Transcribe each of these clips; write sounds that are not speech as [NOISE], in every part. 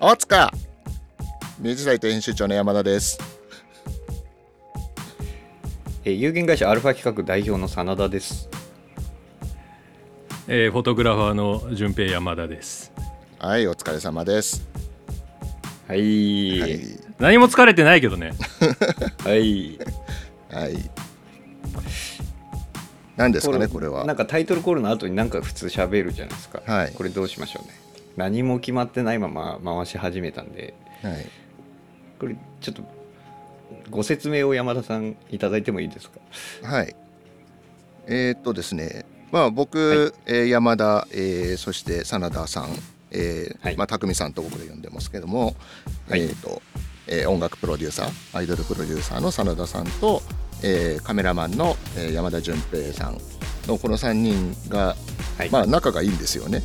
大塚明治サイト編集長の山田ですえー有限会社アルファ企画代表の真田です。えーフォトグラファーの順平山田です。はいお疲れ様ですはい。ははいい。何も疲れてないけどね。[LAUGHS] はい何ですかねこれはなんかタイトルコールの後になんか普通喋るじゃないですか。はいこれどうしましょうね。何も決まってないまま回し始めたんで、はいこれちょっとご説明を山田さんいただいてもいいですか？はい。えーっとですね、まあ僕、えー山田、えーそして真田さん、えーはいまあ匠さんと僕で呼んでますけども、はいえーっと、えー音楽プロデューサー、アイドルプロデューサーの真田さんと、えーカメラマンの、えー山田純平さんのこの3人が、はい。まあ仲がいいんですよね。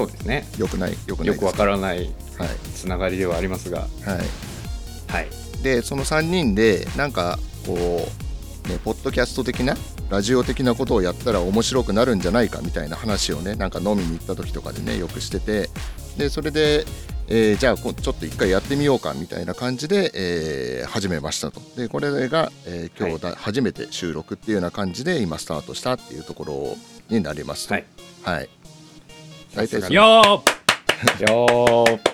そうですね。よくない、よくないよくわからないはいつながりではありますが、はい。はい。でその3人でなんかこう、ね、ポッドキャスト的なラジオ的なことをやったら面白くなるんじゃないかみたいな話をねなんか飲みに行った時とかでねよくしててでそれで、えーじゃあこちょっと一回やってみようかみたいな感じで、えー始めましたとでこれが、えー今日だ、初めて収録っていうような感じで今スタートしたっていうところになりますとはい。はい大体さすがよー。よー。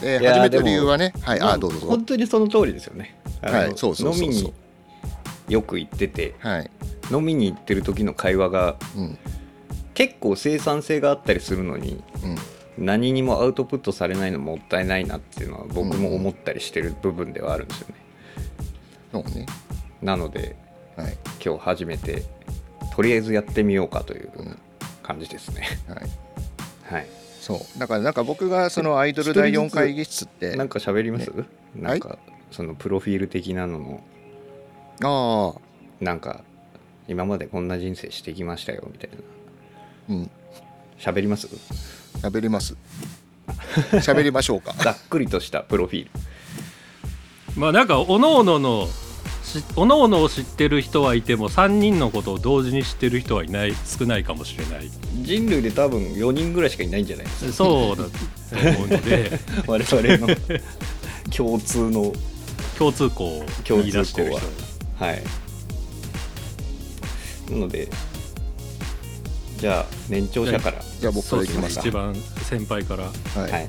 で始めた理由はねはいまあどうぞどうぞ。本当にその通りですよね。はいそうそうそうそう。飲みによく行ってて、はい。飲みに行ってる時の会話がうん。結構生産性があったりするのにうん。何にもアウトプットされないのもったいないなっていうのは僕も思ったりしてる部分ではあるんですよね。そうね。なのではい。今日初めてとりあえずやってみようかという。うん感じですね。はい。はい。そう。だからなんか僕がそのアイドル第4会議室ってなんか喋ります、ね。なんかそのプロフィール的なののああ。なんか今までこんな人生してきましたよみたいな。うん。喋ります？喋ります。喋りましょうか。[LAUGHS] ざっくりとしたプロフィール。まあなんかおのおののしおのおのを知ってる人はいても3人のことを同時に知ってる人はいない少ないかもしれない。人類で多分4人ぐらいしかいないんじゃないですか？そうだと思うので。[LAUGHS] 我々の共通の。共通項を言い出してる人。共通は。い。なのでじゃあ年長者から。じゃあ僕からいきますか。ですね。一番先輩から。はい、はい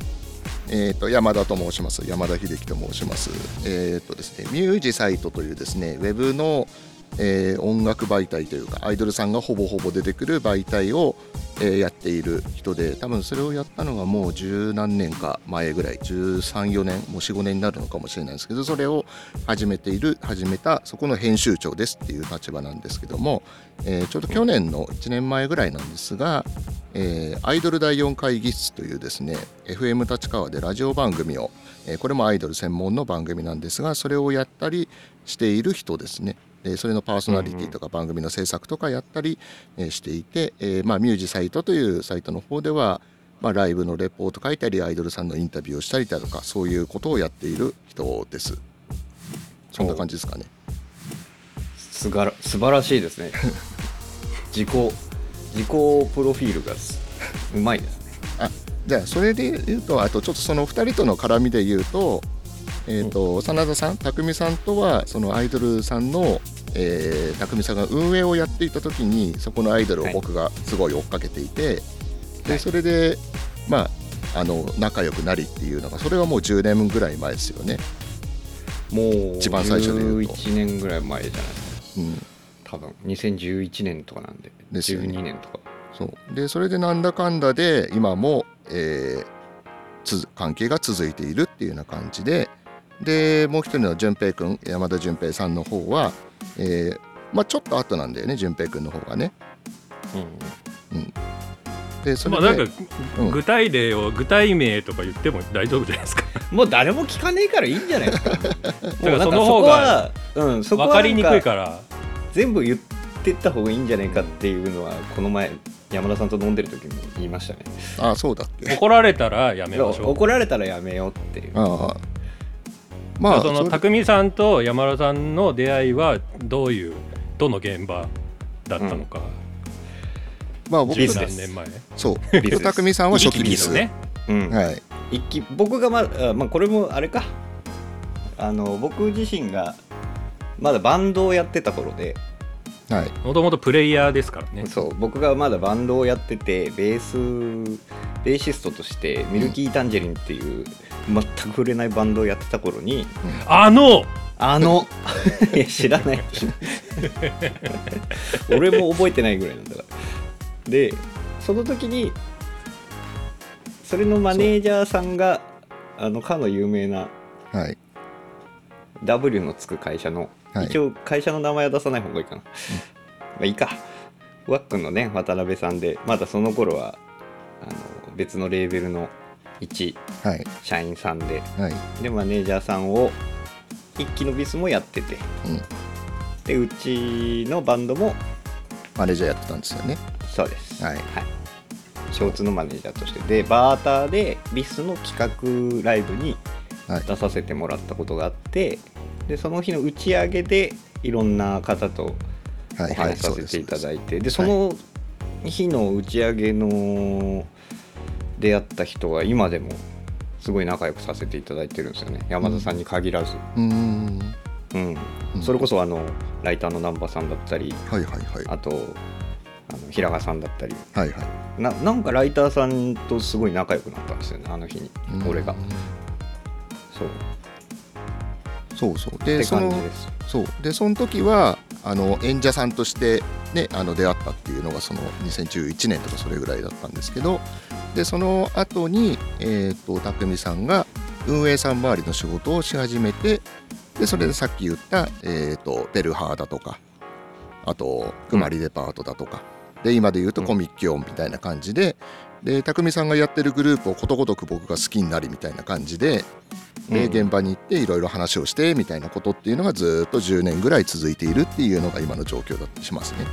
えー、と山田と申します。山田秀樹と申します。えっ、とですねミュージサイトというですねウェブの、えー音楽媒体というかアイドルさんがほぼほぼ出てくる媒体を、えやっている人で多分それをやったのがもう十何年か前ぐらい134年もう45年になるのかもしれないですけどそれを始めている始めたそこの編集長ですっていう立場なんですけども、えーちょうど去年の1年前ぐらいなんですが、えーアイドル第4会議室というですね FM 立川でラジオ番組を、えーこれもアイドル専門の番組なんですがそれをやったりしている人ですね。でそれのパーソナリティとか番組の制作とかやったり、えーしていて、えーまあ、ミュージサイトというサイトの方では、まあ、ライブのレポート書いたりアイドルさんのインタビューをしたりだとかそういうことをやっている人です。そんな感じですかね。すがら素晴らしいですね。[LAUGHS] 自己自己プロフィールがすうまいですね。あじゃあそれで言うとあとちょっとその2人との絡みで言うと,、えーと真田さん匠さんとはそのアイドルさんの、えー、匠さんが運営をやっていた時にそこのアイドルを僕がすごい追っかけていて、でそれでまああの仲良くなりっていうのがそれはもう10年ぐらい前ですよね。もう一番最初で言うと。11年ぐらい前じゃないですか。うん。多分。2011年とかなんで。ですよね。12年とか。そう。でそれでなんだかんだで今も、えーつ関係が続いているっていうような感じで。でもう一人の淳平君山田淳平さんの方は、えーまあ、ちょっと後なんだよね淳平君の方がね。でそれで、まあなんかうん。具体例を具体名とか言っても大丈夫じゃないですか。[LAUGHS] もう誰も聞かねえからいいんじゃないですか。その方がうんそこは分かりにくいから。全部言ってった方がいいんじゃないかっていうのはこの前山田さんと飲んでる時に言いましたね。ああそうだっけ。怒られたらやめましょう怒られたらやめようっていう。ああまあそのれ匠さんと山田さんの出会いはどういうどの現場だったのか、まあ僕ビス十何年前。そう。[LAUGHS] 匠さんは初期ビスのね。うん。はい。一期僕がまあ、まあ、これもあれか。あの僕自身がまだバンドをやってた頃で。はいもともとプレイヤーですからね。そう。僕がまだバンドをやっててベースベーシストとしてミルキー・タンジェリンっていう全く売れないバンドをやってた頃にあの！あの！[LAUGHS] いや知らない。[LAUGHS] 俺も覚えてないぐらいなんだから。でその時にそれのマネージャーさんがあのかの有名なはい。W のつく会社の、はい。一応会社の名前は出さない方がいいかな、まあいいか。ワックンのね渡辺さんでまだその頃はあの別のレーベルの一はい。社員さんで。はい。でマネージャーさんを一期のビスもやってて。うん。でうちのバンドもマネージャーやってたんですよね。そうです。はい。共通のマネージャーとして。でバーターでビスの企画ライブにはい出させてもらったことがあってでその日の打ち上げでいろんな方とおはいはい話しさせていただいてでそはいの日の打ち上げの出会った人は今でもすごい仲良くさせていただいてるんですよね。山田さんに限らず、うーん。うん。うん。それこそあのライターの南波さんだったりはいはいはい。あとあの平賀さんだったり。はいはい。ななんかライターさんとすごい仲良くなったんですよねあの日に。うん。俺がそう。そうそう。でそのそう。でその時はあの演者さんとして、ね、あの出会ったっていうのがその2011年とかそれぐらいだったんですけどでその後にえっ、と匠さんが運営さん周りの仕事をし始めてでそれでさっき言った、えー、とベルハーだとかあとくまりデパートだとか、で今で言うとコミッキオンみたいな感じでで匠さんがやってるグループをことごとく僕が好きになりみたいな感じででうん。現場に行っていろいろ話をしてみたいなことっていうのがずーっと10年ぐらい続いているっていうのが今の状況だったりしますね。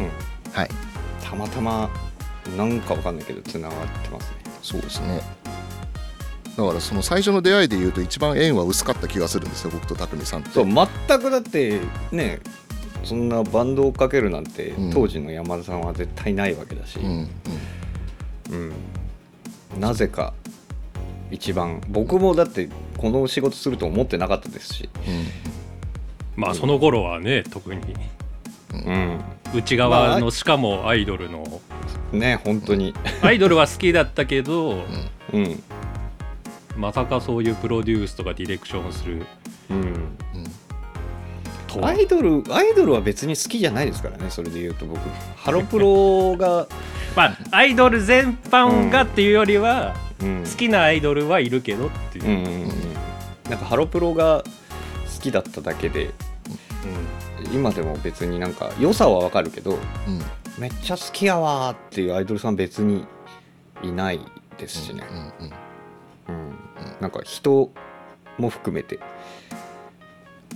うん。はい。たまたまなんかわかんないけどつながってますね。そうですね。だからその最初の出会いで言うと一番縁は薄かった気がするんですよ僕と匠さんって。そう全くだってねそんなバンドをかけるなんて、うん。当時の山田さんは絶対ないわけだし、うんうんうん。なぜか一番僕もだってこの仕事すると思ってなかったですし、まあその頃はね特に。うん、内側のしかもアイドルの。ね本当に、アイドルは好きだったけどうん。まさかそういうプロデュースとかディレクションをする。うん、うん。とは。アイドルアイドルは別に好きじゃないですからねそれで言うと僕。ハロプロが、まあアイドル全般がっていうよりは、うん、好きなアイドルはいるけどっていう、うんうんうんなんかハロプロが好きだっただけで今でも別になんか良さはわかるけどうん。めっちゃ好きやわーっていうアイドルさん別にいないですしね、うんうん。うん。なんか人も含めて、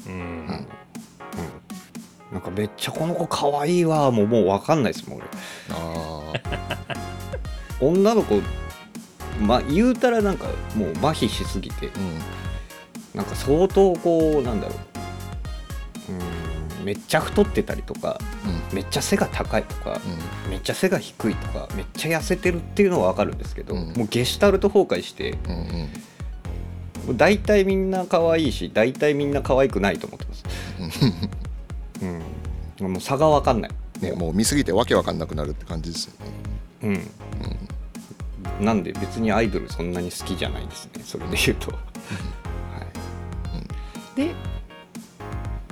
うん。うんなんかめっちゃこの子可愛いわーもうもう分かんないですもん俺。あ女の子まあ言うたらなんかもう麻痺しすぎて。ーうんなんか相当こうなんだろう。うんめっちゃ太ってたりとかうん。めっちゃ背が高いとかうん。めっちゃ背が低いとかめっちゃ痩せてるっていうのは分かるんですけど、うん。もうゲシュタルト崩壊してうんうん。大体みんな可愛いし大体みんな可愛くないと思ってます、うん、もう差が分かんない、ね、もう見すぎてわけわかんなくなるって感じですよね。うん、なんで別にアイドルそんなに好きじゃないですね。それで言うと、はい、で、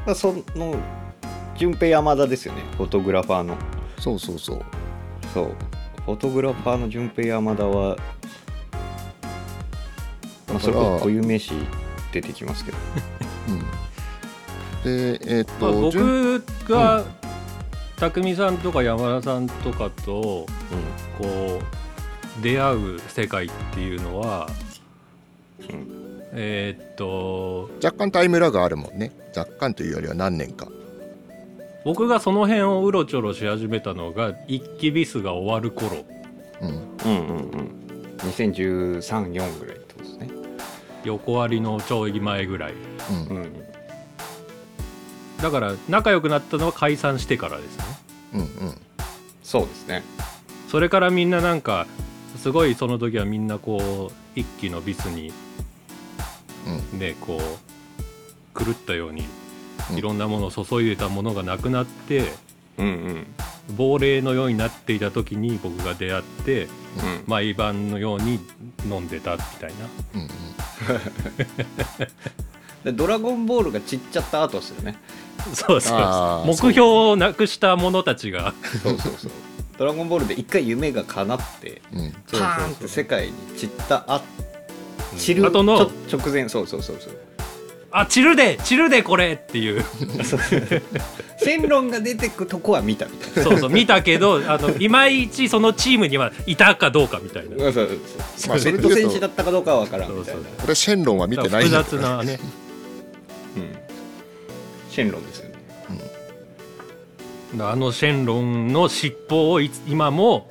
まあ、その順平山田ですよね。フォトグラファーの。そうそうそう。そう。フォトグラファーの順平山田は、まあ、それこそ固有名詞出てきますけど。うん、で、えーっまあ、と、順僕が匠さんとか山田さんとかとこう出会う世界っていうのは、えーっと若干タイムラグあるもんね。若干というよりは何年か。僕がその辺をうろちょろし始めたのが一期ビスが終わる頃。うん、うんうんうん。201314ぐらいってことですね。横割りのちょい前ぐらい。うん、うんだから仲良くなったのは解散してからですね。うん、うん、そうですね。それからみんななんかすごいその時はみんなこう一気のビスにねこう狂ったようにうん。いろんなものを注いでたものがなくなってうんうん。亡霊のようになっていた時に僕が出会ってうん。毎晩のように飲んでたみたいな。うんうん。[LAUGHS] でドラゴンボールが散っちゃった後ですよね [LAUGHS] そうそう目標をなくした者たちが。そうそうそう。ドラゴンボールで一回夢が叶ってうん。うんそうそうそう。パーンって。世界に散ったあ散る後の。直前。そうそうそうそう。あ散るで散るでこれっていう。線論が出てくとこは見たみたいな。そうそう。見たけどあのいまいちそのチームにはいたかどうかみたいな。そうそうそう。まあうとレッド戦士だったかどうかは分からんみたいな。そうこれシェンロンは見てない複んだ雑なね。うんシェンロンですよね。あのシェンロンの尻尾を今も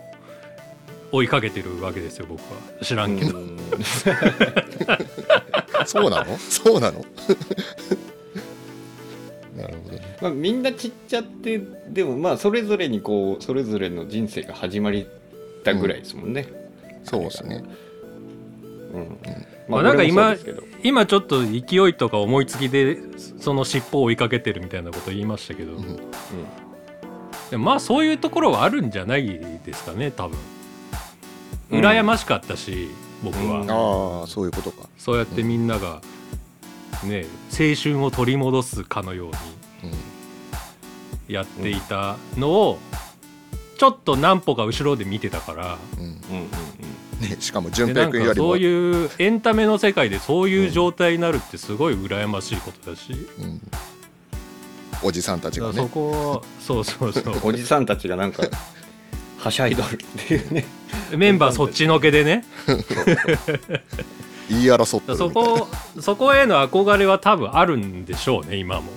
追いかけてるわけですよ僕は。知らんけど、うん。[LAUGHS] そうなの？そうなの？[LAUGHS] なるほどね。まあ、みんな散っちゃってでもまあそれぞれにこうそれぞれの人生が始まりたぐらいですもんね、そうですね。うんまあなんか今今ちょっと勢いとか思いつきでその尻尾を追いかけてるみたいなこと言いましたけど、うんでもまあそういうところはあるんじゃないですかね多分。うん。羨ましかったし、僕は、うん。ああそういうことか。そうやってみんながね青春を取り戻すかのよううん。にやっていたのをちょっと何歩か後ろで見てたから。うんうんうんね、しかもで淳なんかそう平君よりもいうエンタメの世界でそういう状態になるってすごい羨ましいことだし、うん。おじさんたちがね。こそうそうそう。う [LAUGHS] んおじさんたちがなんか [LAUGHS] はしゃいどるっていうね。[LAUGHS] メンバーそっちのけでね。言い争ってるそみたいな。こそこへの憧れは多分あるんでしょうね今も。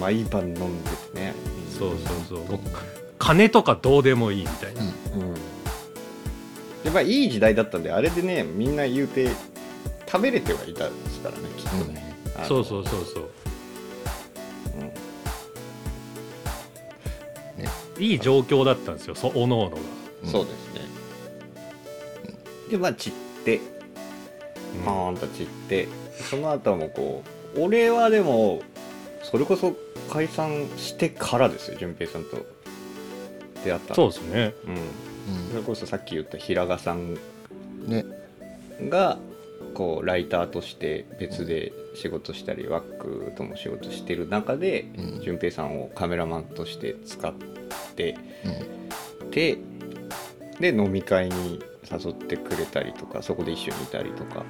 毎晩飲んでてね。そうそうそう金とかどうでもいいみたいな、うん。うんやっぱいい時代だったんであれでねみんな言うて食べれてはいたんですからねきっとね、あのそうそうそうそう。いい状況だったんですよそおのおのが、うん。そうですね、でまあ散って。パーンと散って。その後もこう俺はでもそれこそ解散してからですよ淳平さんと出会ったの。そうですね。うん、それこそさっき言った平賀さんがこうライターとして別で仕事したりワックとも仕事してる中でうん。淳平さんをカメラマンとして使ってうん。てで飲み会に誘ってくれたりとかそこで一緒にいたりとか。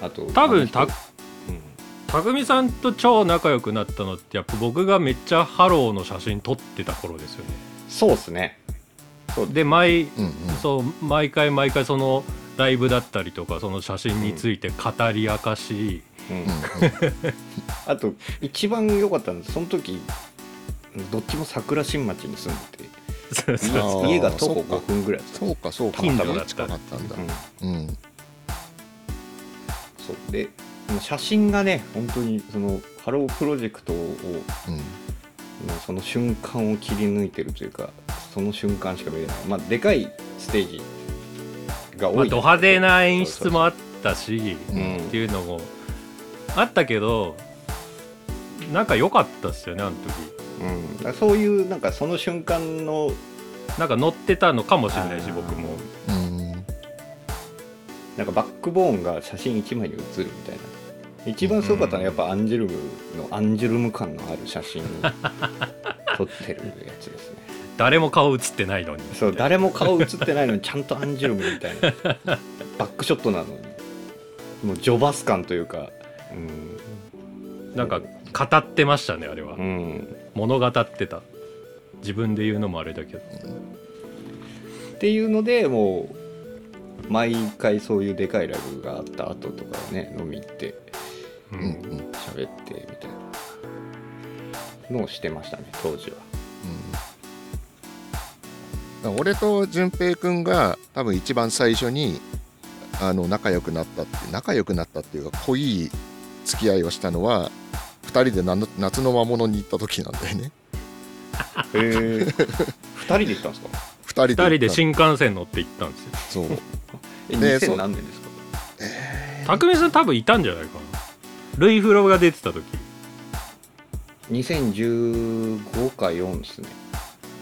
あと多分た匠さんと超仲良くなったのってやっぱ僕がめっちゃハローの写真撮ってた頃ですよね。そうっすねで毎うんうん。そう毎回毎回そのライブだったりとかその写真について語り明かし、うんうん [LAUGHS] あと一番良かったのはその時どっちも桜新町に住んでてそうそうあー家が徒歩そっか。5分ぐらいですそうかそうか。近所だった近かったんだ。うん。うん。そう。で写真がね本当にそのハロープロジェクトをうん。のその瞬間を切り抜いてるというかその瞬間しか見れない。まあでかいステージがまあ、多いド派手な演出もあったしうん。っていうのもあったけどなんか良かったっすよねあの時。うん、だからそういうなんかその瞬間のなんか乗ってたのかもしれないし僕も。うん。なんかバックボーンが写真1枚に写るみたいな一番すごかったのはやっぱアンジュルムのアンジュルム感のある写真を撮ってるやつですね。誰も顔映ってないのに。そう誰も顔写ってないのにちゃんとアンジュルムみたいな。バックショットなのに。もうジョバス感というか。うん。なんか語ってましたねあれは、うん。物語ってた。自分で言うのもあれだけど。っていうのでもう毎回そういうでかいライブがあった後とかね飲み行ってうん。うんうん喋ってみたいなのをしてましたね当時は。うん。俺と淳平君が多分一番最初にあの仲良くなったって仲良くなったっていうか濃い付き合いをしたのは2人でな夏の魔物に行った時なんだよね。へえ2人で行ったんですか？2人で2人で新幹線乗って行ったんですよ。そう。えね2000何年ですか？匠さん多分いたんじゃないかなルイフロが出てた時。2015か4ですね。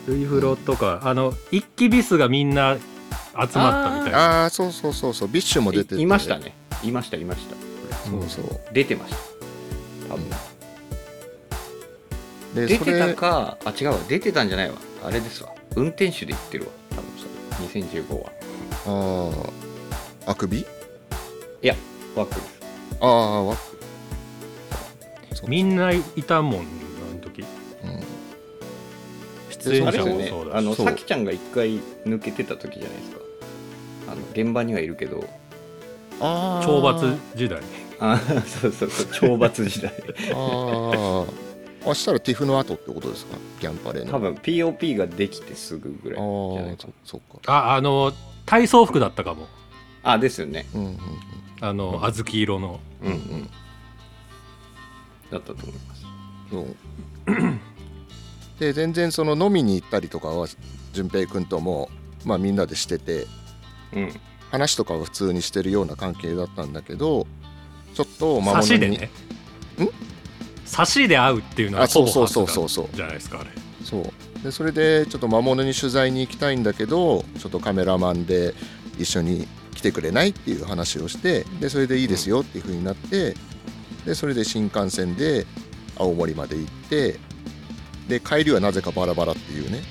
ルイフロとか、あの一気ビスがみんな集まったみたいな。ああそうそうそうそう。ビッシュも出てて。いいましたね。いましたいました。そうそう。出てました。多分。でそ出てたれかあ違うわ。出てたんじゃないわ。あれですわ。運転手で行ってるわ。多分それ。2015は。あああくび？いやワックです。ああわそうみんないたもんあの時。うん。出演者もそうだし。あのそう。さきちゃんが一回抜けてた時じゃないですか。あの現場にはいるけど。あー。懲罰時代。あそうそうそう。懲罰時代。あああしたらティフの後ってことですか？ギャンパレーの。多分 POP ができてすぐぐらいじゃないああかそそっか。ああの体操服だったかも。あですよね。うんうんあの小豆色の。うんうんうんだったと思います。そう。[COUGHS] で全然その飲みに行ったりとかは淳平君ともまあみんなでしててうん。話とかは普通にしてるような関係だったんだけどちょっと魔差しでにね差しで会うっていうのはあそうそうそうそうそう。じゃないですかあれ。そう。でそれでちょっと魔物に取材に行きたいんだけどちょっとカメラマンで一緒に来てくれないっていう話をしてでそれでいいですよっていう風になってでそれで新幹線で青森まで行ってで帰りはなぜかバラバラっていうね。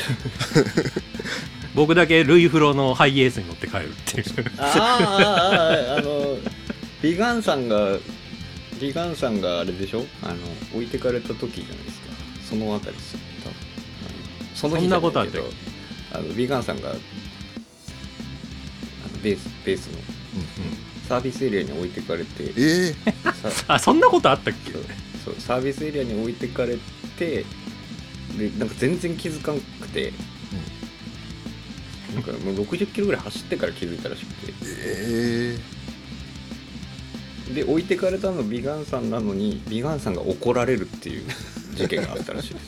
[LAUGHS] 僕だけルイフロのハイエースに乗って帰るっていう。あーあーあーあのビガンさんがビガンさんがあれでしょ？あの置いてかれた時じゃないですか。そのあたりですよ。多分。あのその日じゃないけどそんなことあったあのビガンさんがあのベースベースのサービスエリアに置いてかれてええさ [LAUGHS] あそんなことあったっけ？そうそうサービスエリアに置いてかれてでなんか全然気づかんくて、なんかもう60キロぐらい走ってから気づいたらしくて。えで置いてかれたのビガンさんなのにビガンさんが怒られるっていう事件があったらしいです。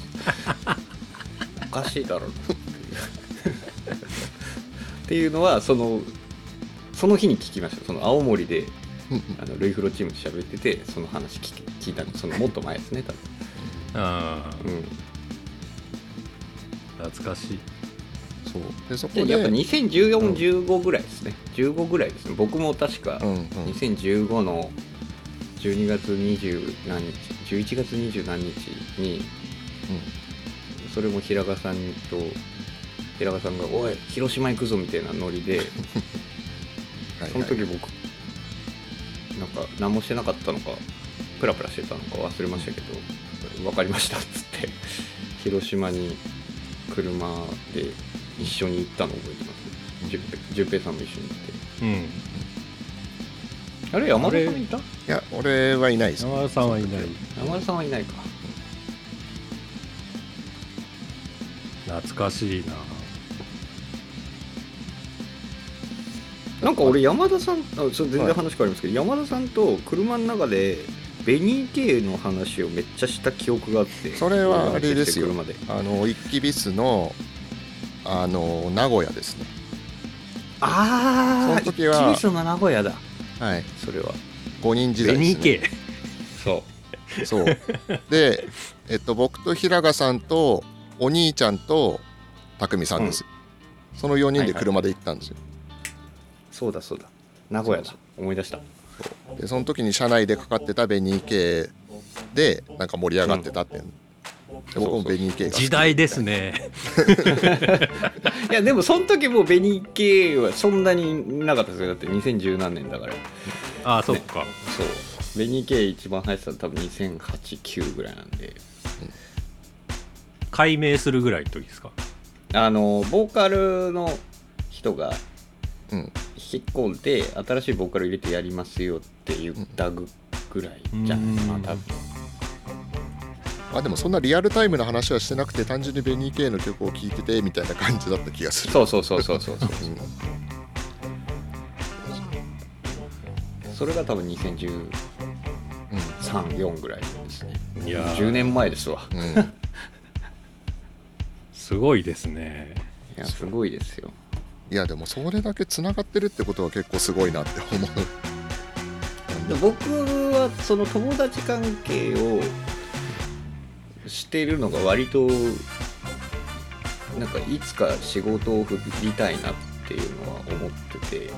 [LAUGHS] おかしいだろっていう。っていうのはそのその日に聞きました。その青森でえうん。あのルイフロチームで喋っててその話聞き聞いたの。そのもっと前ですね多あー分、うん、懐かしい。そう。でそこで。でやっぱ201415ぐらいですね。15ぐらいですね。僕も確かうんうん。2015の12月20何日11月20何日にそれも平賀さんと平賀さんが「おい広島行くぞ」みたいなノリで [LAUGHS] はいその時僕なんか何もしてなかったのかプラプラしてたのか忘れましたけど「分かりました」っつって広島に車で一緒に行ったのを覚えてます。じゅ順平さんも一緒に行って。うん。あれ山田さんいた？いや俺はいないです。山田さんはいない。山田さんはいないか。懐かしいななんか俺山田さんあそれ全然話変わりますけど、山田さんと車の中でベニー系の話をめっちゃした記憶があってそれはあれですよ。車で。あの一気ビスのあの名古屋ですね。ああその時は一気の名古屋だ。はいそれは。5人時ベニ代です、ね、ー系。そう。そう。で、えっと、僕と平賀さんとお兄ちゃんと匠さんです、その4人で車で行ったんですよ、そうだそうだ。名古屋だ。思い出した。でその時に車内でかかってたベニー系でなんか盛り上がってたって。いう、で僕もベニー系が好き。時代ですね。[LAUGHS] いやでもその時もうベニー系はそんなになかったですよ。だって2010何年だから。ああそっか。そう。ベニー系一番入ってたの多分2008-9ぐらいなんで。解明するぐらいの時ですか？あのボーカルの人がうん引っ込んで新しいボーカル入れてやりますよって言ったぐらいじゃないかなうん多分。まあでもそんなリアルタイムな話はしてなくて単純にベニー系の曲を聴いててみたいな感じだった気がする。そうそうそうそうそうそう。うん。それが多分2013、うん4ぐらいですね。いやー。10年前ですわ。うん。[LAUGHS] すごいですね。いやすごいですよいやでもそれだけつながってるってことは結構すごいなって思う。で僕はその友達関係をしてるのが割となんかいつか仕事を振りたいなっていうのは思ってて、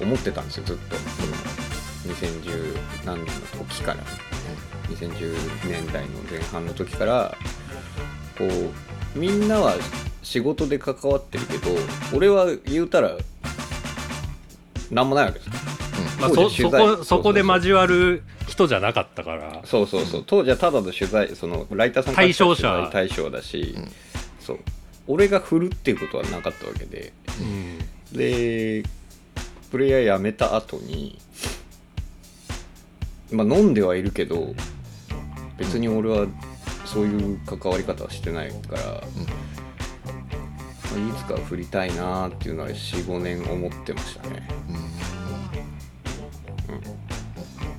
思ってたんですよずっと。その2010何年の時から。2010年代の前半の時からこうみんなは仕事で関わってるけど俺は言うたら何もないわけですよ。まあ、そそこそこで交わる人じゃなかったから。そうそうそう。当時はただの取材そのライターさん対象者。対象だし、うん。そう。俺が振るっていうことはなかったわけで。うん。でプレイヤー辞めた後にまあ飲んではいるけど別に俺はそういう関わり方はしてないから、まあいつか振りたいなっていうのは45年思ってましたね。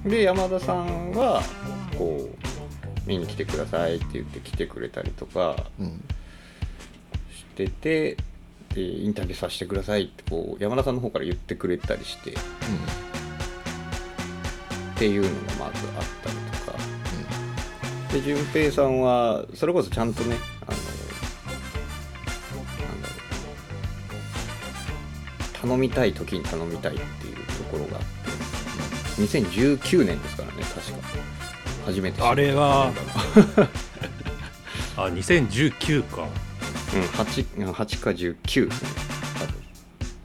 で山田さんがこう見に来てくださいって言って来てくれたりとかうん。うんしててでインタビューさせてくださいってこう山田さんの方から言ってくれたりして。っていうのがまずあったりとかで淳平さんはそれこそちゃんとねあのなんだろう頼みたい時に頼みたいっていうところがあって2019年ですからね確か。初めてあれは [LAUGHS] あ2019か。うん 8, 8か19ですね多分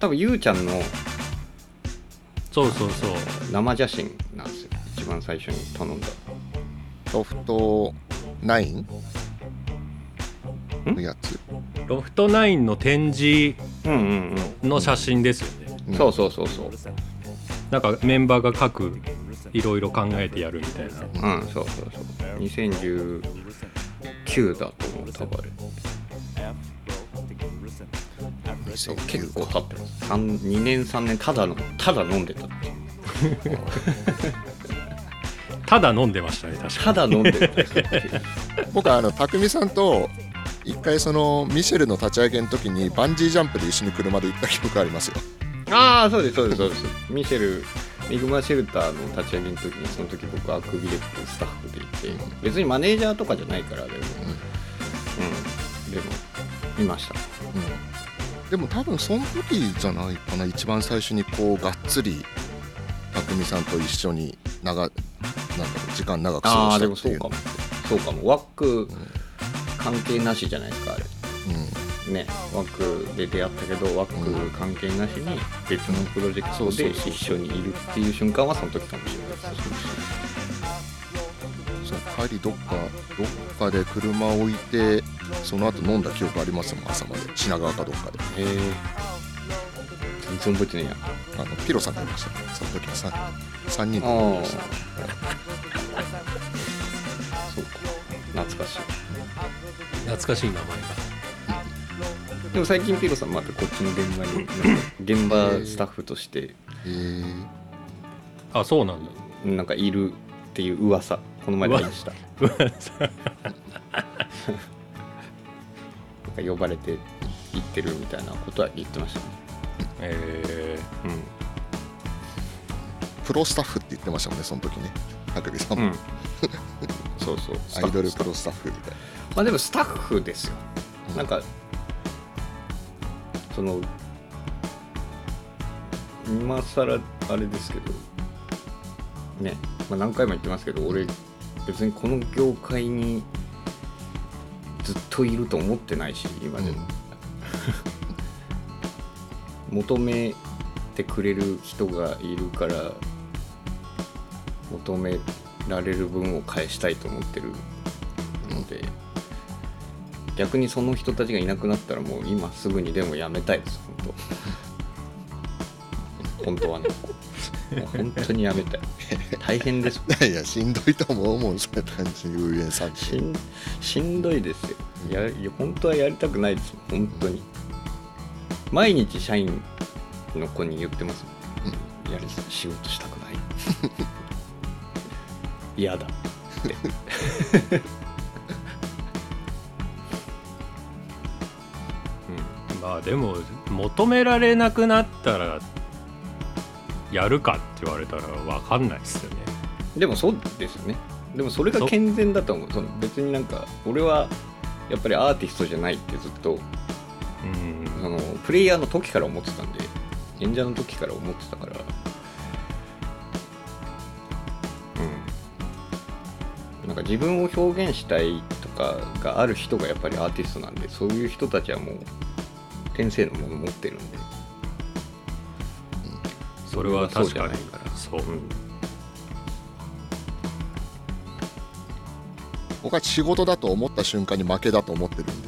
多分ゆうちゃんのそうそうそう。生写真なんですよ。一番最初に頼んだロフト9のやつ？ロフトナインの展示の写真ですよね。うんそうそうそうそう。なんかメンバーが各いろいろ考えてやるみたいな。うんそうそうそう。2019だと思う多分あれ。そう結構経ってます。3 2年3年ただのただ飲んでたっていう [LAUGHS] ただ飲んでましたね確かただ飲んでた僕はあの匠さんと一回そのミシェルの立ち上げの時にバンジージャンプで一緒に車で行った記憶ありますよ。ああそうですそうですそうですミシェルミグマシェルターの立ち上げの時にその時僕アクビレックスタッフでいて別にマネージャーとかじゃないからでもうん。でもいました。うん、でも多分その時じゃないかな一番最初にこうがっつり匠さんと一緒に長なんだろう時間長く過ごああしたっていううかも。そうかも。ワック関係なしじゃないですかあれ。うん。ねワックで出会ったけどワック関係なしに別のプロジェクトでそうそうそう一緒にいるっていう瞬間はその時かもしれない。ですそう帰りどっかどっかで車を置いてその後飲んだ記憶ありますもん朝まで。品川かどっかで。へえ全然覚えてねえや。あのピロさんがいました。ねその時は 3, 三人でああ飲みました。そうか。懐かしい。懐かしい名前が。でも最近ピロさんまたこっちの現場に現場スタッフとしてあそうなんだ。なんかいるっていう噂この前でました。なんか呼ばれて行ってるみたいなことは言ってましたねえうん。プロスタッフって言ってましたもんねその時ね。匠さんも、うん、そうそう。[LAUGHS] アイドルプロスタッフみたいな。まあでもスタッフですよ、うん。なんかその今更あれですけどね、まあ、何回も言ってますけど俺別にこの業界にずっといると思ってないし今でも、求めてくれる人がいるから求められる分を返したいと思ってるので逆にその人たちがいなくなったらもう今すぐにでもやめたいです本当。[LAUGHS] 本当はね。本当にやめたい。大変です [LAUGHS] いやいやしんどいと思うもんそれ単純に運営さんしんどいですよ。やいや本当はやりたくないです本当に毎日社員の子に言ってます。もん。やり仕事したくない。[LAUGHS] 嫌だ。っ [LAUGHS] て、まあでも求められなくなったらやるかって言われたら分かんないですよね。でもそうですよね。でもそれが健全だと思う。その別になんか俺はやっぱりアーティストじゃないってずっとうんそのプレイヤーの時から思ってたんで演者の時から思ってたから。うん。なんか自分を表現したいとかがある人がやっぱりアーティストなんでそういう人たちはもう天性のもの持ってるんで。それは確かに。そうじゃないから。そう。うん。僕は仕事だと思った瞬間に負けだと思ってるんで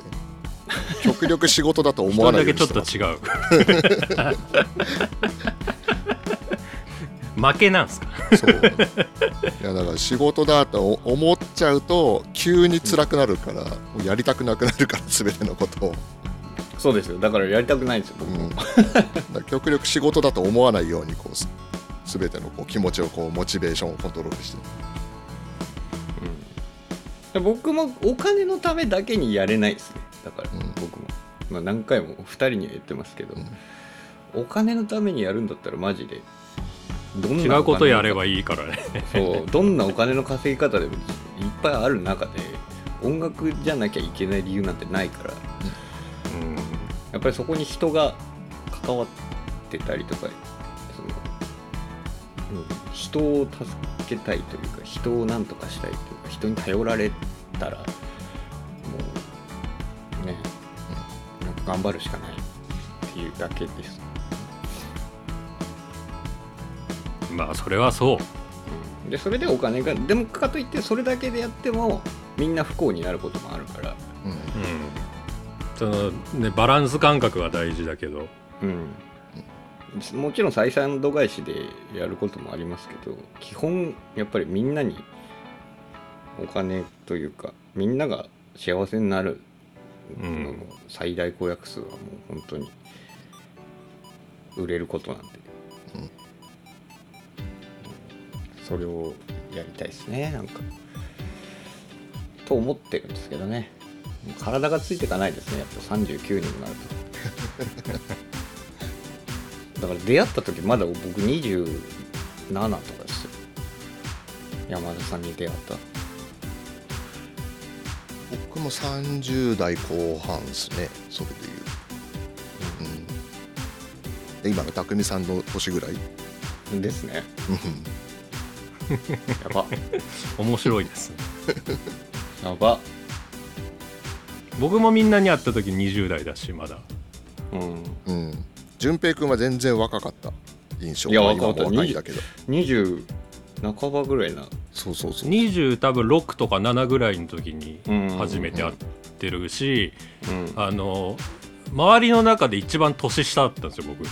極力仕事だと思わないよ一人だうにしてけちょっと違う。負けなんすか？そう。いやだから仕事だと思っちゃうと急に辛くなるから、もうやりたくなくなるから全てのことを、そうですよ。だからやりたくないんですよ僕。も、うん、だから極力仕事だと思わないようにこうす全てのこう気持ちをこうモチベーションをコントロールして。で僕もお金のためだけにやれないですねだから、うん。僕も、まあ、何回も2人には言ってますけど、お金のためにやるんだったらマジでどん違うことやればいいいからね。そうどんなお金の稼ぎ方でもいっぱいある中で音楽じゃなきゃいけない理由なんてないからうん。やっぱりそこに人が関わってたりとかその、うん、人を助けたいというか人を何とかしたいというか人に頼られたらもうね、なんか頑張るしかないっていうだけです、まあそれはそう。うん、でそれでお金がでもかといってそれだけでやってもみんな不幸になることもあるから、うん。うん。そのねバランス感覚は大事だけど。うん、もちろん採算度外視でやることもありますけど基本やっぱりみんなにお金というかみんなが幸せになるのの最大公約数はもう本当に売れることなんで、うん。それをやりたいですねなんか。と思ってるんですけどね。体がついていかないですねやっぱ。39にもなると。[LAUGHS] だから出会った時まだ僕27とかですよ。山田さんに出会った。僕も30代後半ですね。それでいう、うん、で今の匠さんの年ぐらい、うんですね。[LAUGHS] やば。面白いです [LAUGHS] やば。僕もみんなに会った時20代だしまだ。うん。うん。淳平君は全然若かった。印象。いや若かったも若いんだけど。20半ばぐらいな。そうそうそう。20多分6とか7ぐらいの時にうん。初めて会ってるし、うん。あの周りの中で一番年下だったんですよ僕。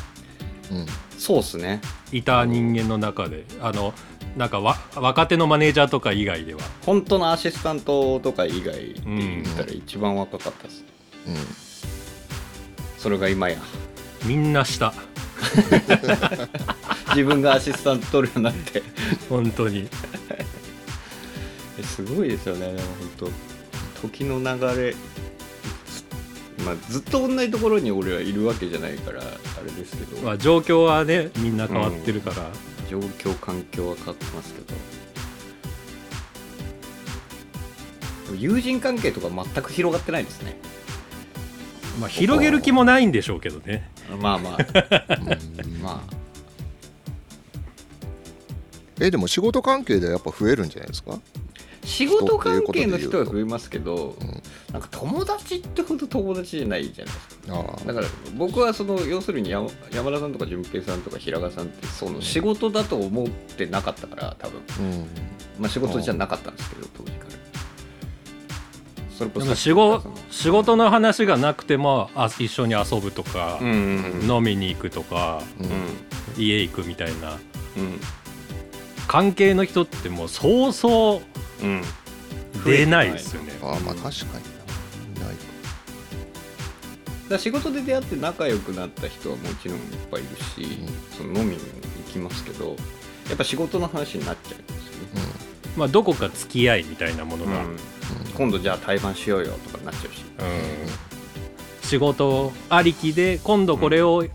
うん。そうっすね。いた人間の中で。あのなんかわ若手のマネージャーとか以外では。本当のアシスタントとか以外で言ったら一番若かったです、うん。それが今や。みんな下 [LAUGHS] 自分がアシスタント取るようになって。[LAUGHS] 本当に。えすごいですよね。でも本当時の流れまあずっと同じところに俺はいるわけじゃないからあれですけど、まあ状況はねみんな変わってるから、状況環境は変わってますけど。友人関係とか全く広がってないですね。まあ広げる気もないんでしょうけどね。まあまあ。[LAUGHS] まあえでも仕事関係でやっぱ増えるんじゃないですか？仕事関係の人は増えますけど、なんか友達ってほど友達じゃないじゃないですか。だから僕はその要するに山山田さんとか淳平さんとか平賀さんってその仕事だと思ってなかったから多分。うん。まあ仕事じゃなかったんですけど当時から。それこそ仕事仕事の話がなくてもあ一緒に遊ぶとか、うんうんうん。飲みに行くとかうん。家行くみたいな。うん関係の人ってもうそうそううん。出ないですよね。ああまあ確かにな。ない。かだ仕事で出会って仲良くなった人はもちろんいっぱいいるし、その飲みにも行きますけどやっぱ仕事の話になっちゃうんですよね、まあどこか付き合いみたいなものが、うん。今度じゃあ対バンしようよとかになっちゃうし。うん。仕事ありきで今度これを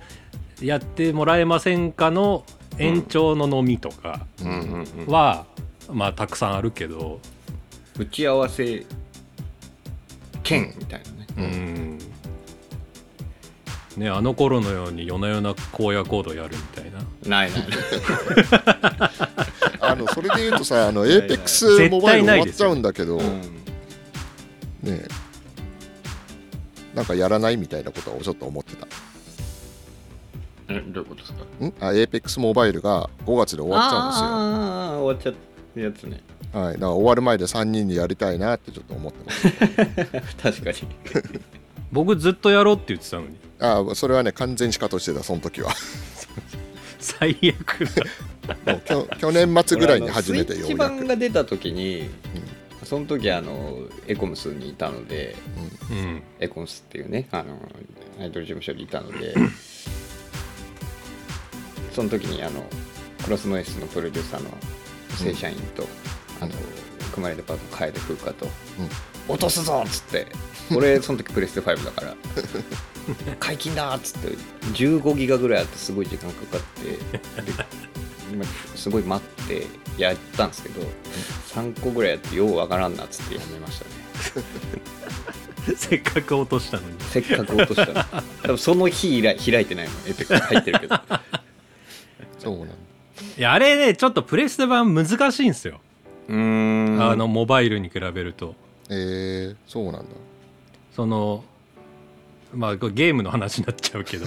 やってもらえませんかの延長の飲みとかうんうんうん。は、まあたくさんあるけど、打ち合わせ兼みたいなね。うん。ね、あの頃のように夜な夜な荒野行動やるみたいな。ないない。[LAUGHS] [LAUGHS] あのそれで言うとさあのないない。APEX モバイル終わっちゃうんだけど、うん。ねなんかやらないみたいなことはちょっと思ってたえどういうことですか？ん？あ APEX モバイルが5月で終わっちゃうんですよ。ああ終わっちゃったやつねはい、だから終わる前で3人にやりたいなってちょっと思ってます確かに僕ずっとやろうって言ってたのにああそれはね完全にシカとしてたその時は最悪だもうきょ去年末ぐらいに初めてようやく版が出た時に、その時あのエコムスにいたのでうんエコムスっていうねあのアイドル事務所にいたのでその時にあのクロスノエスのプロデューサーの正社員と、あの熊谷デパートの楓風花と、落とすぞっつって俺その時プレステ5だから [LAUGHS] 解禁だっつって15ギガぐらいあってすごい時間かかってすごい待ってやったんですけど3個ぐらいやってようわからんなっつってやめましたね。[LAUGHS] せっかく落としたのに。せっかく落としたの多分その日以来開いてないもんエペック入ってるけどそうなんだ。いやあれねちょっとプレステ版難しいんですよ、うーん。あのモバイルに比べると。えー、そうなんだ。そのまあゲームの話になっちゃうけど。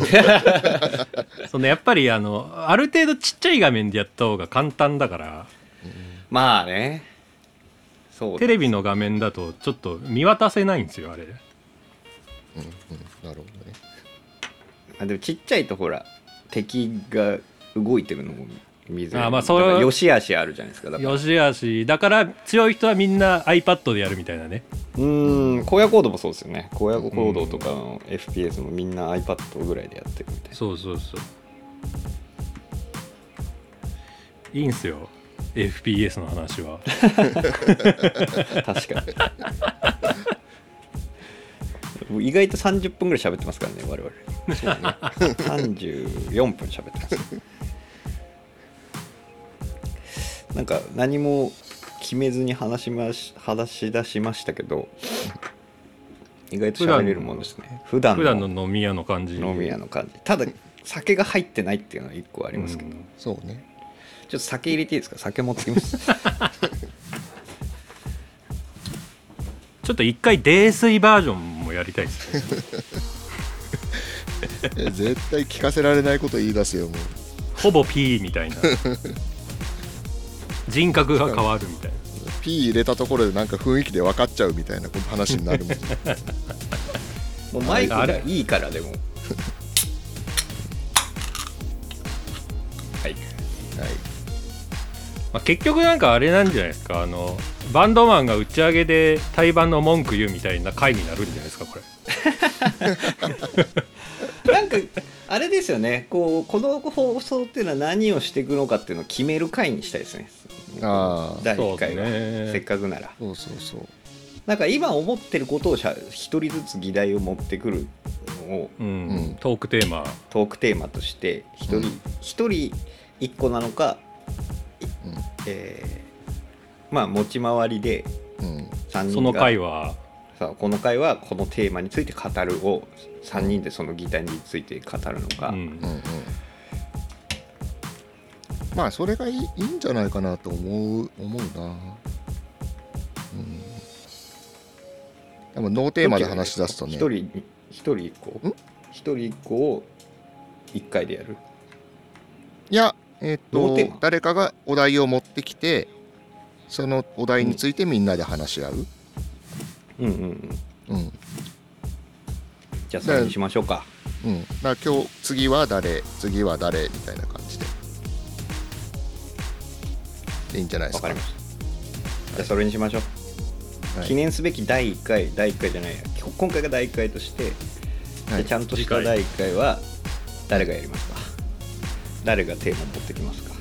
[LAUGHS] そのやっぱりあのある程度ちっちゃい画面でやった方が簡単だから。まあね。そうテレビの画面だとちょっと見渡せないんですよあれ。うんうんなるほどね。あでもちっちゃいとほら敵が動いてるのも見づらい。あまあそれはよしあしあるじゃないですかだから。よしあし。だから強い人はみんな iPad でやるみたいなね。うーん荒野コードもそうですよね。荒野コードとかの FPS もみんな iPad ぐらいでやってるみたいな。そうそうそう。いいんすよ。FPS の話は。確かに。意外と30分ぐらい喋ってますからね我々。そうね。34分喋ってますなんか何も決めずに話しまし話し出しましたけど意外と喋れるもんですね。普段普段の飲み屋の感じ。飲み屋の感じ。ただ酒が入ってないっていうのは1個ありますけど、うん。そうね。ちょっと酒入れていいですか？酒持ってきます。ちょっと一回泥酔バージョンもやりたいですね。[LAUGHS] え絶対聞かせられないこと言い出すよもう。ほぼ P みたいな人格が変わるみたいな。P 入れたところでなんか雰囲気で分かっちゃうみたいな話になるもんね。もうマイクがいいからでも。[LAUGHS] はい。はい。まあ、結局なんかあれなんじゃないですか。あのバンドマンが打ち上げで対バンの文句言うみたいな回になるんじゃないですかこれ。[LAUGHS] なんかあれですよね。こうこの放送っていうのは何をしていくのかっていうのを決める回にしたいですねああ第1回は、ね。せっかくなら。そうそうそう。なんか今思ってることをしゃ一人ずつ議題を持ってくるのをうん、うん。トークテーマ。トークテーマとして一人うん。一、人一個なのか、うん。えーまあ持ち回りでうん。3人がその回は？さあこの回はこのテーマについて語るを3人でその議題について語るのか、うん。うんうんまあそれがいいいいんじゃないかなと思う思うな。うん。でもノーテーマで話し出すとね。一人一人一個ん一人一個を1回でやる？いやえっ、ーテーマ。誰かがお題を持ってきてそのお題についてみんなで話し合う、うんうんうん。うん。じゃあそれにしましょうか。うん、だから今日次は誰次は誰みたいな感じでいいんじゃないですか。わかりました。じゃあそれにしましょう、はい。記念すべき第1回第1回じゃないや。今回が第1回として、はい。でちゃんとした次回第1回は誰がやりますか？誰がテーマ持ってきますか？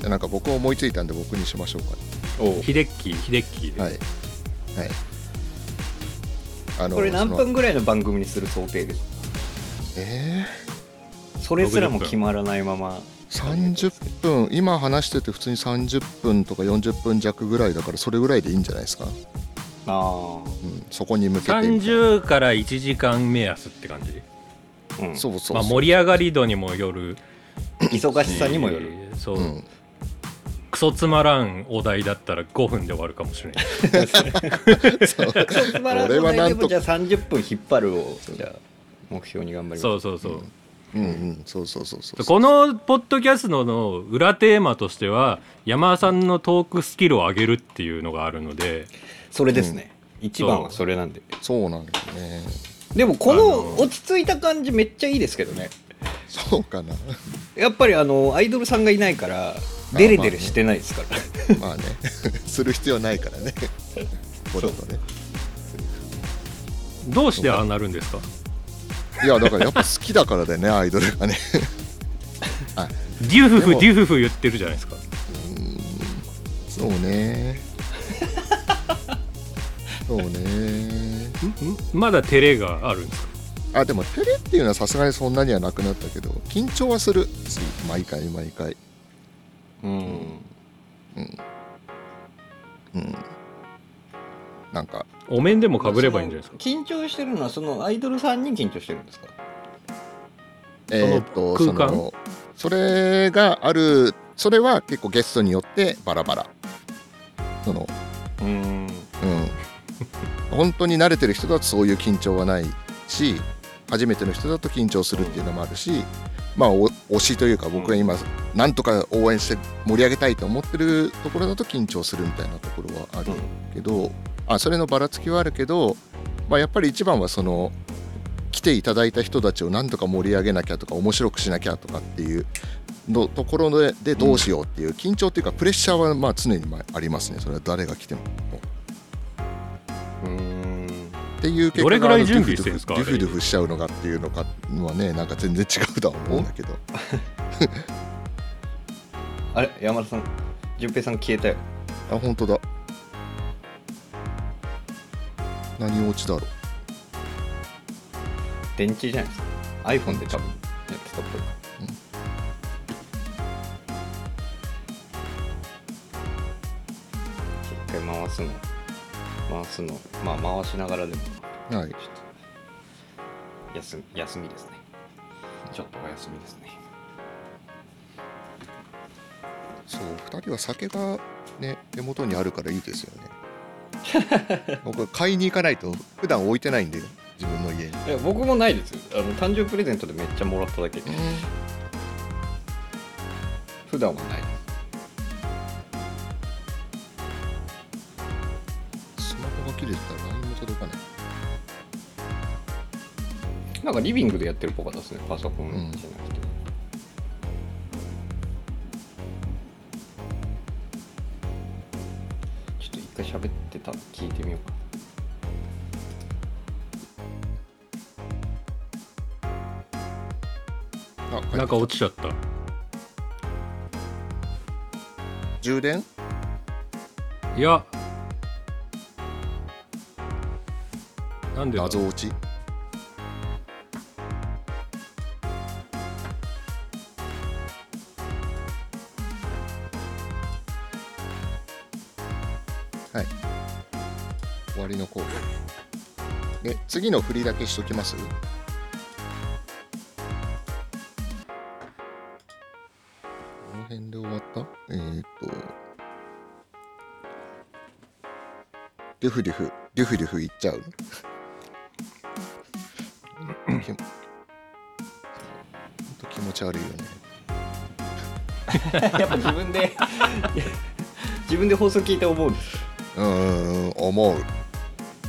じゃあなんか僕思いついたんで僕にしましょうか。おう。ヒデッキーヒデッキーで、はい。はい。あのこれ何その分ぐらいの番組にする想定ですか？えそれすらも決まらないまま。ー、30分今話してて普通に30分とか40分弱ぐらいだからそれぐらいでいいんじゃないですか、あうん、そこに向けて30から1時間目安って感じ？あ、うん、そうそうそう、まあ盛り上がり度にもよる。忙しさにもよる、えーそう、うん、クソつまらんお題だったら5分で終わるかもしれない。そうクソつまらん俺はなんとでもじゃあ30分引っ張るをじゃあ目標に頑張ります。そうそうそう、うんうんそうそうそうそう。このポッドキャストの裏テーマとしては山田さんのトークスキルを上げるっていうのがあるので。それですね、一番はそれなんで。そうなんですね。でもこあのの落ち着いた感じめっちゃいいですけどね。そうかな。やっぱりあのアイドルさんがいないからデレデレしてないですから、まあね。する必要ないからね。これとね。どうしてああなるんですか？いやだからやっぱ好きだからだよね [LAUGHS] アイドルがね。あ [LAUGHS] デュフフデュフフ言ってるじゃないですか。そうね。[LAUGHS] そうね。ん？んまだ照れがあるんですか？あでも照れっていうのはさすがにそんなにはなくなったけど緊張はする毎回毎回。うん。うん。なんかお面でもかぶればいいんじゃないですか？緊張してるのはそのアイドルさんに緊張してるんですか？えーっと空間？そのそれがあるそれは結構ゲストによってバラバラ。そのうん。うん。本当に慣れてる人だとそういう緊張はないし初めての人だと緊張するっていうのもあるしまあお推しというか僕が今なんとか応援して盛り上げたいと思ってるところだと緊張するみたいなところはあるけど、あそれのばらつきはあるけど、まあ、やっぱり一番はその来ていただいた人たちをなんとか盛り上げなきゃとか面白くしなきゃとかっていうのところででどうしようっていう緊張っていうかプレッシャーはまあ常にまあありますね。それは誰が来ても。うんっていう結どれぐらい準備デュフしてるんですか？デュフデュフしちゃうのかっていうのかはねなんか全然違うとは思うんだけど。[LAUGHS] あれ？山田さん淳平さん消えたよ。あ本当だ何落ちだろう？電池じゃないですか。iPhone で多分やってたっぽい。一回回すの。回すの。まあ回しながらでも。はい。休み休みですね。ちょっとお休みですね。そう2人は酒がね手元にあるからいいですよね [LAUGHS] 僕買いに行かないと普段置いてないんで自分の家に。いや僕もないですあの誕生日プレゼントでめっちゃもらっただけ。で普段はない。スマホが切れてたら何も届かない。なんかリビングでやってるっぽかったですね。パソコンじゃなくて、ちょ回喋ってたの聞いてみようか。あなんか落ちちゃった。充電？いや。なんでだ謎落ち次の振りだけしときます？この辺で終わった？えー、っと。デュフデュフデュフデュフいっちゃう？きほんと気持ち悪いよね。[LAUGHS] やっぱ自分で [LAUGHS] 自分で放送聞いて思う。うーん思う。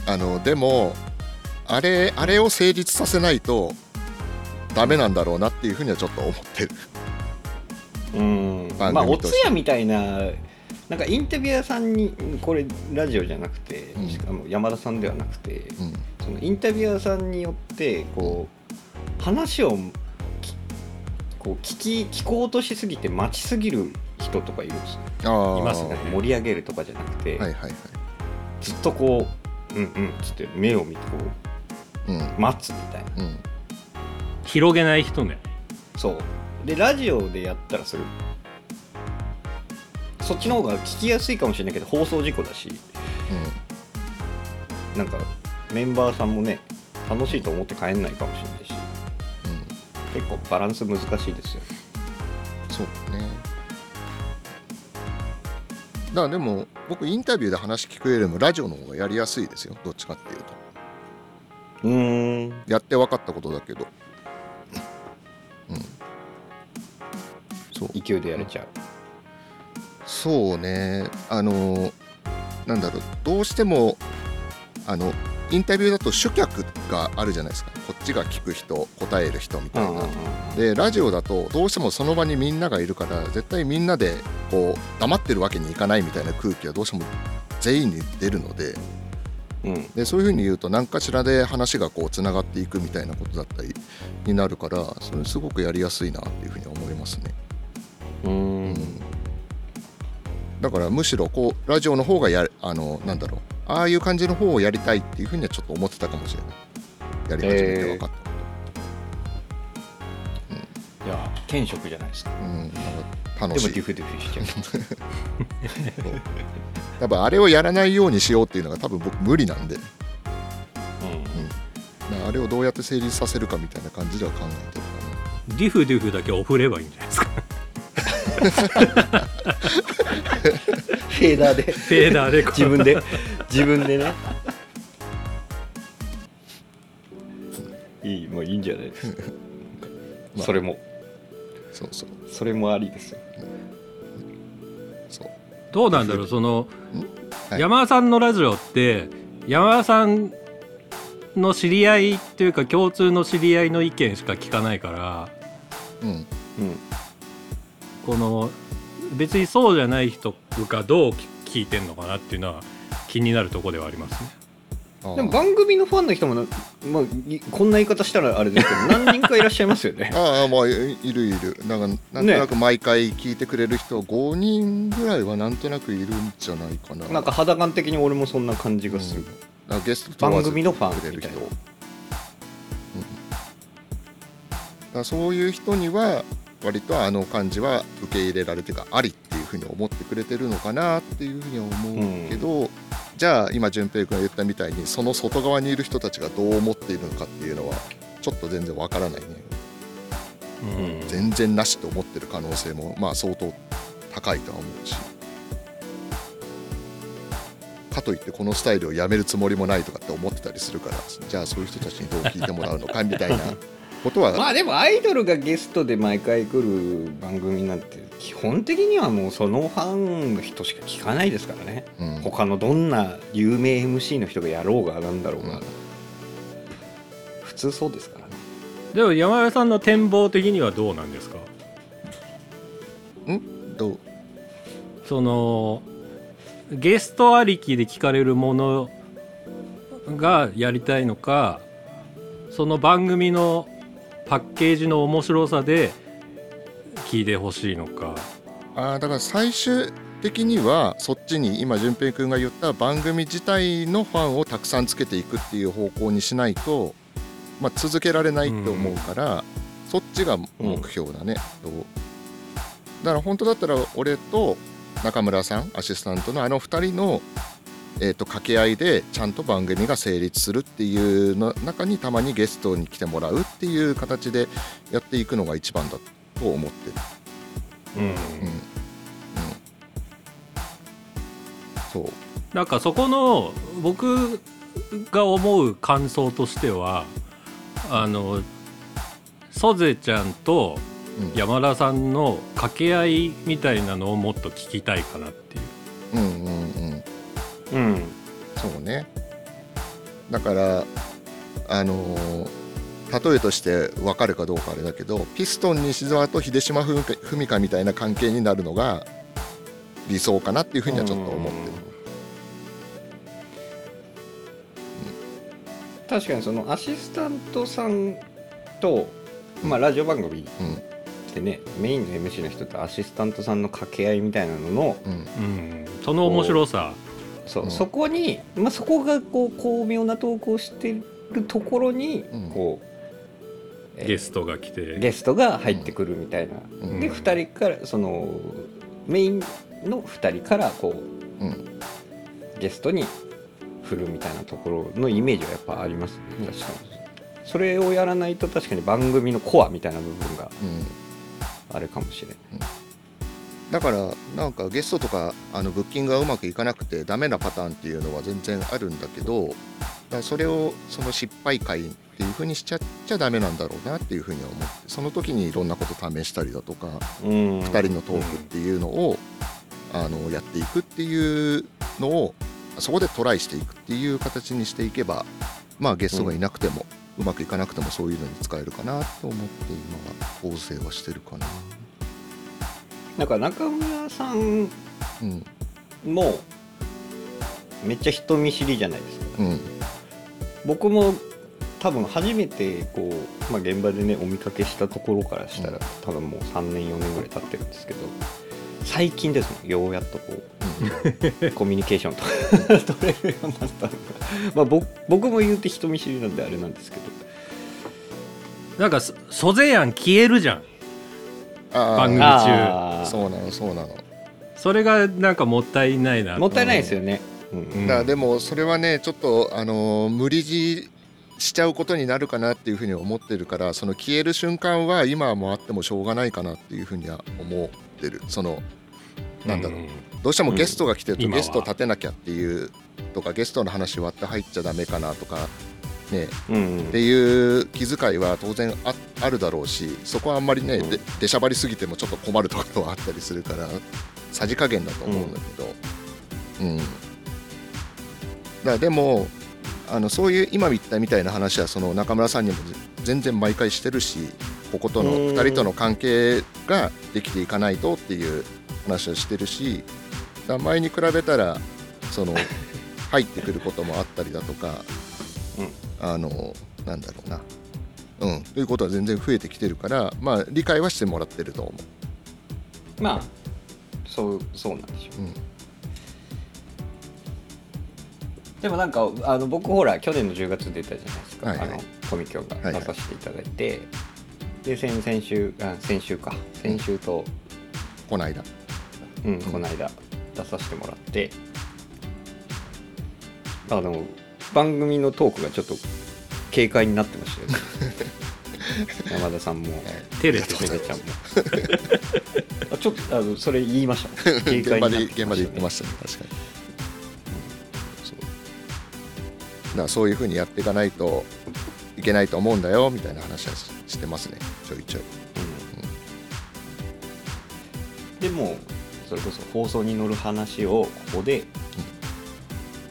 あのでもあれあれを成立させないとダメなんだろうなっていうふうにはちょっと思ってる。うん。まあお通夜みたいななんかインタビュアーさんにこれラジオじゃなくて、うん。しかも山田さんではなくて、うん。そのインタビュアーさんによってこう話をきこう聞き聞こうとしすぎて待ちすぎる人とかいるんですよああいますね。盛り上げるとかじゃなくて、はいはいはい。ずっとこううんうんっつって目を見てこうんう待つみたいな。うん。広げない人ね。そう。でラジオでやったらする。そっちの方が聞きやすいかもしれないけど放送事故だし。なんかメンバーさんもね楽しいと思って帰んないかもしれないし。うん。うん結構バランス難しいですよそうね。だからでも僕インタビューで話聞くよりもラジオの方がやりやすいですよ。どっちかっていうとうーん。やって分かったことだけど。うん。そう。勢いでやれちゃう。そうね。あのなんだろう。どうしてもあのインタビューだと主客があるじゃないですか。こっちが聞く人答える人みたいな、でラジオだとどうしてもその場にみんながいるから絶対みんなでこう黙ってるわけにいかないみたいな空気はどうしても全員に出るのでうん。でそういうふうに言うと何かしらで話がこうつながっていくみたいなことだったりになるからそれすごくやりやすいなっていうふうに思いますね。うーん。だからむしろこうラジオの方がやあのなんだろう。ああいう感じの方をやりたいっていうふうにはちょっと思ってたかもしれない。やり始めて分かったこいや天職じゃないですかと、うん、なんか楽しい。でもデュフデュフしちゃう。やっぱあれをやらないようにしようっていうのが多分僕無理なんで。だかうん。らあれをどうやって成立させるかみたいな感じでは考えてるかディフデュフだけ送ればいいんじゃないですか。フェーダーで。フェーダーで自分で。自分でね。いいもういいんじゃないですか、[LAUGHS] まあ。それも。なそうそう。それもありですよ。そう。どうなんだろうその、はい。山田さんのラジオって山田さんの知り合いっていうか共通の知り合いの意見しか聞かないからうん。うん。この別にそうじゃない人がどう聞いてんのかなっていうのは気になるところではありますね。でも番組のファンの人もな、まあ、いこんな言い方したらあれですけど [LAUGHS] 何人かいらっしゃいますよね。[LAUGHS] ああまあいいるいる。なんかなんとなく毎回聞いてくれる人5人ぐらいはなんとなくいるんじゃないかな。なんか肌感的に俺もそんな感じがする、なんかゲスト番組のファンみたいな。だからそういう人には割とあの感じは受け入れられてかありっていうふうに思ってくれてるのかなっていうふうには思うけど、じゃあ今淳平君が言ったみたいにその外側にいる人たちがどう思っているのかっていうのはちょっと全然わからないね。うん。全然なしと思ってる可能性もまあ相当高いとは思うし。かといってこのスタイルをやめるつもりもないとかって思ってたりするからじゃあそういう人たちにどう聞いてもらうのかみたいなことは。まあでもアイドルがゲストで毎回来る番組なんて基本的にはもうそのファンの人しか聞かないですからね。うん。他のどんな有名 MC の人がやろうがなんだろうが、うん。普通そうですからね。でも山田さんの展望的にはどうなんですか？どう？そのゲストありきで聞かれるものがやりたいのかその番組のパッケージの面白さで聞いてほしいのか。あーだから最終的にはそっちに今淳平君が言った番組自体のファンをたくさんつけていくっていう方向にしないと、まあ、続けられないって思うから、そっちが目標だね、と。だから本当だったら俺と中村さんアシスタントのあの2人の、えー、と掛け合いでちゃんと番組が成立するっていうの中にたまにゲストに来てもらうっていう形でやっていくのが一番だと思ってる。うんうんうんそうなんかそこの僕が思う感想としてはあのソゼちゃんとうん山田さんの掛け合いみたいなのをもっと聞きたいかなっていう。うんうんうんうん。そうね。だからあのー例えとして分かるかどうかあれだけどピストン西澤と秀島文香みたいな関係になるのが理想かなっていうふうにはちょっと思ってる。確かにそのアシスタントさんと、まあ、ラジオ番組うん。でねメインの MC の人とアシスタントさんの掛け合いみたいなののうん。うん、その面白さそう、うん。そこに、まあ、そこがこう巧妙な投稿してるところに、うん。こうえーゲストが来て。ゲストが入ってくるみたいな、うん。で2人からそのメインの2人からこううん。ゲストに振るみたいなところのイメージはやっぱありますね。確かに。それをやらないと確かに番組のコアみたいな部分がうん。あるかもしれないだからなんかゲストとかあのブッキングがうまくいかなくてダメなパターンっていうのは全然あるんだけどだからそれをその失敗回っていう風にしちゃっちゃダメなんだろうなっていう風には思ってその時にいろんなこと試したりだとかうん2人のトークっていうのをあのやっていくっていうのをそこでトライしていくっていう形にしていけばまあゲストがいなくても、うまくいかなくてもそういうのに使えるかなと思って今は構成はしてるかな。なんか中村さんうん。もめっちゃ人見知りじゃないですか。うん。僕も多分初めてこう、まあ、現場でねお見かけしたところからしたら、うん。多分もう3年4年ぐらい経ってるんですけど最近ですもんようやっとこう [LAUGHS] コミュニケーションとか。取れるようになったのが、まあ、僕僕も言うて人見知りなんであれなんですけど。なんかそソゼヤン消えるじゃん番組中。あー。そうなのそうなの。それがなんかもったいないなもったいないですよね、うん。うんだからでもそれはねちょっとあのー無理強いしちゃうことになるかなっていうふうに思ってるからその消える瞬間は今はもうあってもしょうがないかなっていうふうには思ってる。そのなんだろう、どうしてもゲストが来てると今は。ゲスト立てなきゃっていうとかゲストの話割って入っちゃダメかなとかね。うんっていう気遣いは当然ああるだろうしそこはあんまりね、うん。で出しゃばりすぎてもちょっと困るところはあったりするからさじ加減だと思うんだけど。うん、だからでもあのそういう今言ったみたいな話はその中村さんにも全然毎回してるしこことのうん。2人との関係ができていかないとっていう話をしてるし前に比べたらその [LAUGHS] 入ってくることもあったりだとか、あのなんだろうな、うん、ということは全然増えてきてるから、まあ、理解はしてもらってると思まあそうそうなんでしょう。う。うん。でもなんかあの僕ほら去年の10月出たじゃないですか、はいはい。あのコミキョはいはい。が出させていただいて、で先々週あ先週か。先週と、この間うんこの間出させてもらって。あの番組のトークがちょっと軽快になってましたよね。[LAUGHS] 山田さんも。照れてペペちゃんも。[LAUGHS] あちょっとあのそれ言いました軽現場で現場で言ってまししたね。確かに、そう。だからそういうふうにやっていかないといけないと思うんだよみたいな話はししてますね。ちょいちょい。たね、うん。でもそれこそ放送に乗る話をここで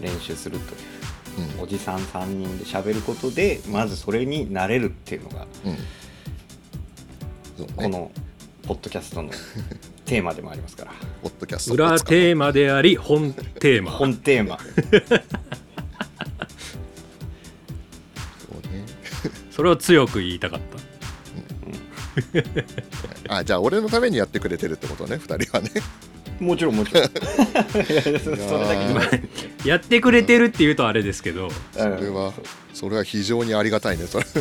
練習するという。うんおじさん3人で喋ることでまずそれになれるっていうのがうん。ね。このポッドキャストの [LAUGHS] テーマでもありますから。ポッドキャスト。裏テーマであり本テーマ。本テーマ。そうね。[LAUGHS] それを強く言いたかった。あじゃあ俺のためにやってくれてるってことね2人はねもちろんもちろん。[LAUGHS] やってくれてるっていうとあれですけど。それはそれは非常にありがたいねそれ。[LAUGHS]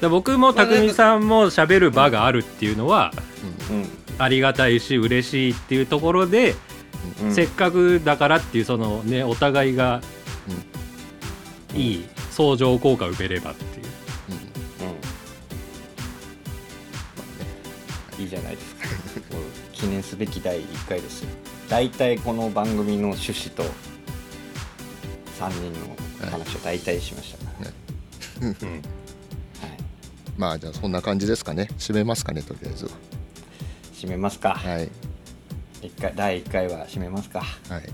だ僕も匠さんも喋る場があるっていうのはうん。ありがたいし嬉しいっていうところで、うん。せっかくだからっていうそのねお互いがいい相乗効果を埋めればっていう。うん。いいじゃないです記念すべき第1回ですよ。大体この番組の趣旨と3人の話を大体しました。から、うん [LAUGHS] はい、まあじゃあそんな感じですかね。締めますかねとりあえず。は締めますか、はい。一回第1回は締めますか、はい。はい、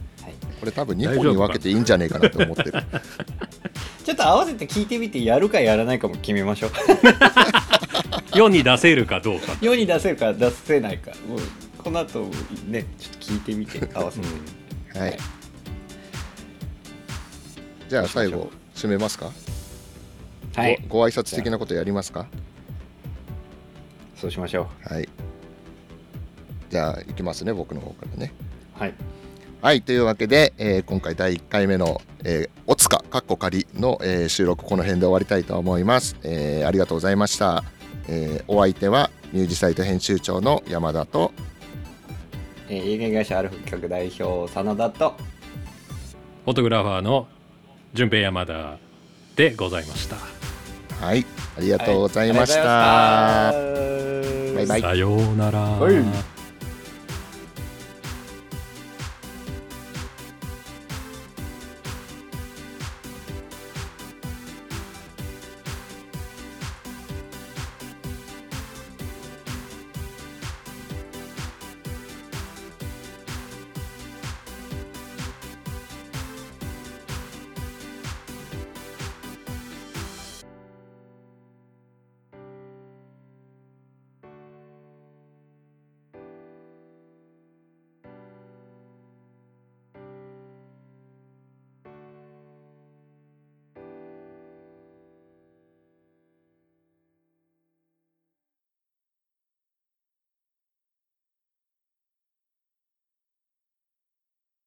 これ多分2本に分けていいんじゃねえかなと思ってる。[LAUGHS] ちょっと合わせて聞いてみてやるかやらないかも決めましょう。[LAUGHS] 世に出せるかどうか。世に出せるか出せないか。もうこの後ねちょっと聞いてみて [LAUGHS] 合わせて、はい。じゃあ最後締めますか？はい。ごご挨拶的なことやりますか？そうしましょはい。じゃあいきますね僕の方からね。うはい。はいというわけで、えー今回第1回目の、えーおつかかっこ仮の、えー収録この辺で終わりたいと思います、えーありがとうございました、えーお相手はミュージサイト編集長の山田とえー有限会社アルフ企画代表真田と。フォトグラファーの順平山田でございました。はい。ありがとうございました、はい。ありがとうございました。バイバイ。さようなら、はい